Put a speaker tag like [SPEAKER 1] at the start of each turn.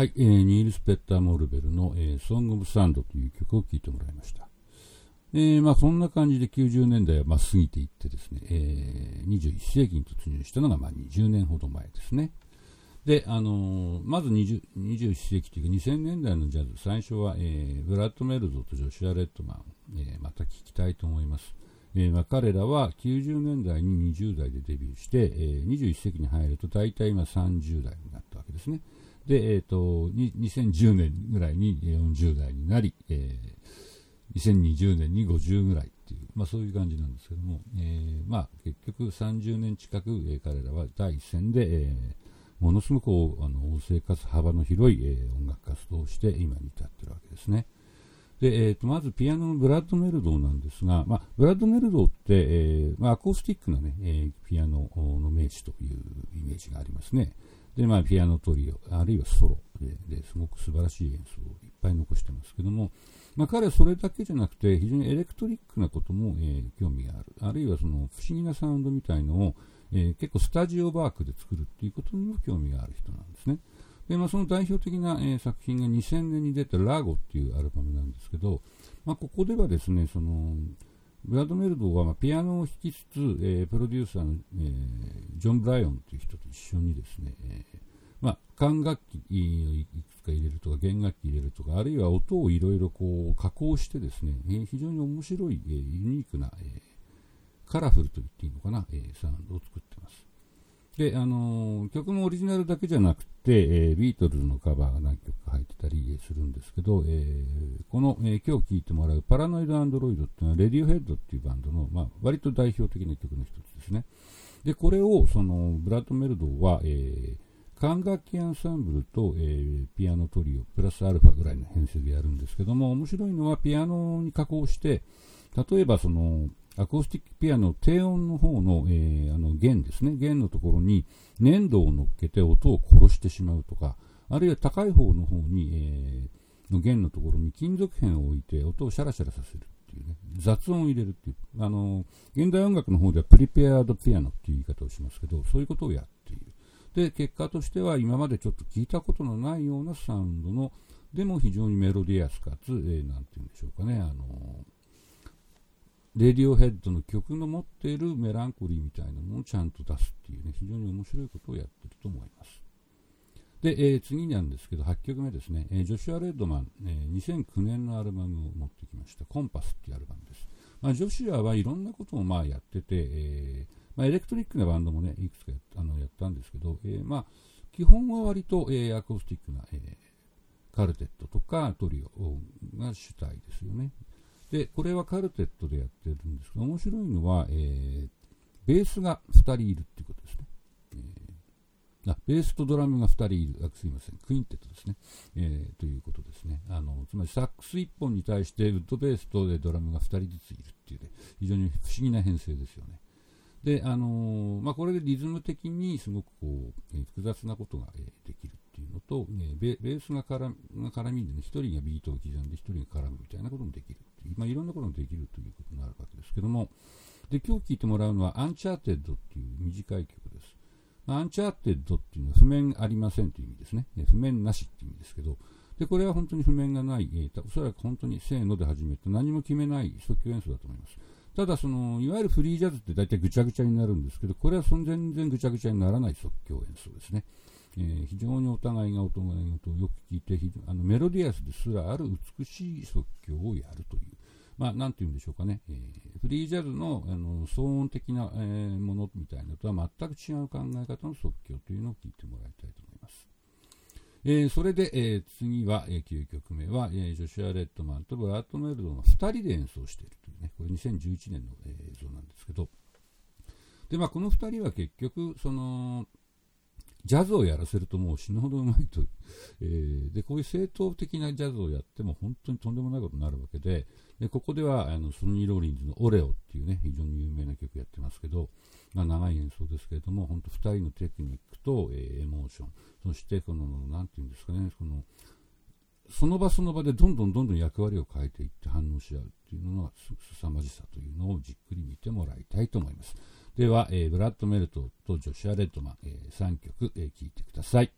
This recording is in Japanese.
[SPEAKER 1] はい、えー、ニールス・ペッター・モルベルの、えー、ソング・オブ・サンドという曲を聴いてもらいました。えー、まあそんな感じで90年代はまあ過ぎていってですね、えー、21世紀に突入したのがまあ20年ほど前ですね。で、あのー、まず20 21世紀というか2000年代のジャズ、最初は、えー、ブラッド・メルドとジョシュア・レッドマン、えー、また聞きたいと思います。えーまあ、彼らは90年代に20代でデビューして、えー、21世紀に入ると大体今30代になったわけですね。で、えーと、2010年ぐらいに40代になり、えー、2020年に50ぐらいっていう、まあ、そういう感じなんですけども、えーまあ、結局30年近く、えー、彼らは第一線で、えー、ものすごくあの旺盛かつ幅の広い、えー、音楽活動をして今に至っているわけですね。で、えーと、まずピアノのブラッド・メルドーなんですが、まあ、ブラッド・メルドーって、えーまあ、アコースティックなね、えー、ピアノの名手というイメージがありますね。で、まあ、ピアノトリオ、あるいはソロでですごく素晴らしい演奏をいっぱい残してますけども、まあ、彼はそれだけじゃなくて、非常にエレクトリックなことも、えー、興味がある。あるいはその不思議なサウンドみたいのを、えー、結構スタジオワークで作るっていうことにも興味がある人なんですね。で、まあ、その代表的な、えー、作品が2000年に出たラゴっていうアルバムなんですけど、まあ、ここではですね、その、ブラッドメルドは、まあ、ピアノを弾きつつ、えー、プロデューサーの、えー、ジョン・ブライオンという人と一緒にですね、えー、まあ、管楽器をいくつか入れるとか、弦楽器入れるとか、あるいは音をいろいろこう加工してですね、えー、非常に面白い、えー、ユニークな、えー、カラフルと言っていいのかな、えー、サウンドを作ってます。で、あのー、曲もオリジナルだけじゃなくて、えー、ビートルズのカバーが何曲か入ってたりするんですけど、えー、この、え今日聴いてもらうパラノイドアンドロイドっていうのは、レディオヘッドっていうバンドの、まあ、割と代表的な曲の一つですね。で、これを、その、ブラッド・メルドは、え管楽器アンサンブルと、えー、ピアノトリオ、プラスアルファぐらいの編成でやるんですけども、面白いのはピアノに加工して、例えばその、アコースティックピアノ低音の方の、えー、あの弦ですね、弦のところに粘土を乗っけて音を殺してしまうとか、あるいは高い方の方に、えー、の弦のところに金属片を置いて音をシャラシャラさせるっていうね、雑音を入れるっていう、あの、現代音楽の方ではプリペアードピアノっていう言い方をしますけど、そういうことをやっている。で、結果としては今までちょっと聞いたことのないようなサウンドの、でも非常にメロディアスかつ、えー、なんて言うんでしょうかね、あのレディオヘッドの曲の持っているメランコリーみたいなものをちゃんと出すっていうね、非常に面白いことをやってると思います。で、えー、次なんですけど、8曲目ですね、えー、ジョシュア・レッドマン、えー、2009年のアルバムを持ってきました、コンパスっていうアルバムです。まあ、ジョシュアはいろんなことをまあやってて、えーまあ、エレクトリックなバンドもね、いくつかやあのやったんですけど、えー、まあ、基本は割と、えー、アコースティックな、えー、カルテットとかトリオが主体ですよね。で、これはカルテットでやってるんですけど、面白いのは、えー、ベースが2人いるっていうこと。あベースとドラムが2人いるあ、すいません、クインテットですね、えー、ということですねあの。つまりサックス1本に対してウッドベースとドラムが2人ずついるっていう、ね、非常に不思議な編成ですよね。で、あのー、まあ、これでリズム的にすごくこう、えー、複雑なことが、えー、できるっていうのと、えベースが絡が絡みでね、一人がビートを刻んで一人が絡むみたいなこともできるっていう、まあ、いろんなこともできるということになるわけですけども、で、今日聴いてもらうのは Uncharted っていう短い曲。 Uncharted っていうのは譜面ありませんという意味ですね。譜面なしっていう意味ですけど、で、これは本当に譜面がない、えー、おそらく本当にせーので始めて何も決めない即興演奏だと思います。ただその、いわゆるフリージャズって大体ぐちゃぐちゃになるんですけど、これはその全然ぐちゃぐちゃにならない即興演奏ですね。えー、非常にお互いがお互いのことをよく聞いて、あのメロディアスですらある美しい即興をやるという、まあ、なんて言うんでしょうかね、えー、フリージャズのあの騒音的な、えー、ものみたいなとは全く違う考え方の即興というのを聞いてもらいたいと思います。えー、それで、えー、次は、えー、9曲目は、えー、ジョシュア・レッドマンとブラッド・メルドの2人で演奏しているというね、これ2011年の、えー、映像なんですけど、で、まあ、この2人は結局、その、ジャズをやらせるともう死ぬほどうまいと、えー、でこういう正統的なジャズをやっても本当にとんでもないことになるわけででここではあのソニー・ローリンズの「オレオ」っていうね非常に有名な曲やってますけど、まあ、長い演奏ですけれども本当2人のテクニックと、えー、エモーションそしてこの何て言うんですかねこのその場その場でどんどんどんどん役割を変えていって反応し合うっていうのはすさまじさというのをじっくり見てもらいたいと思います。では、えー、ブラッド・メルトとジョシュア・レッドマン、えー、3曲、えー、聴いてください。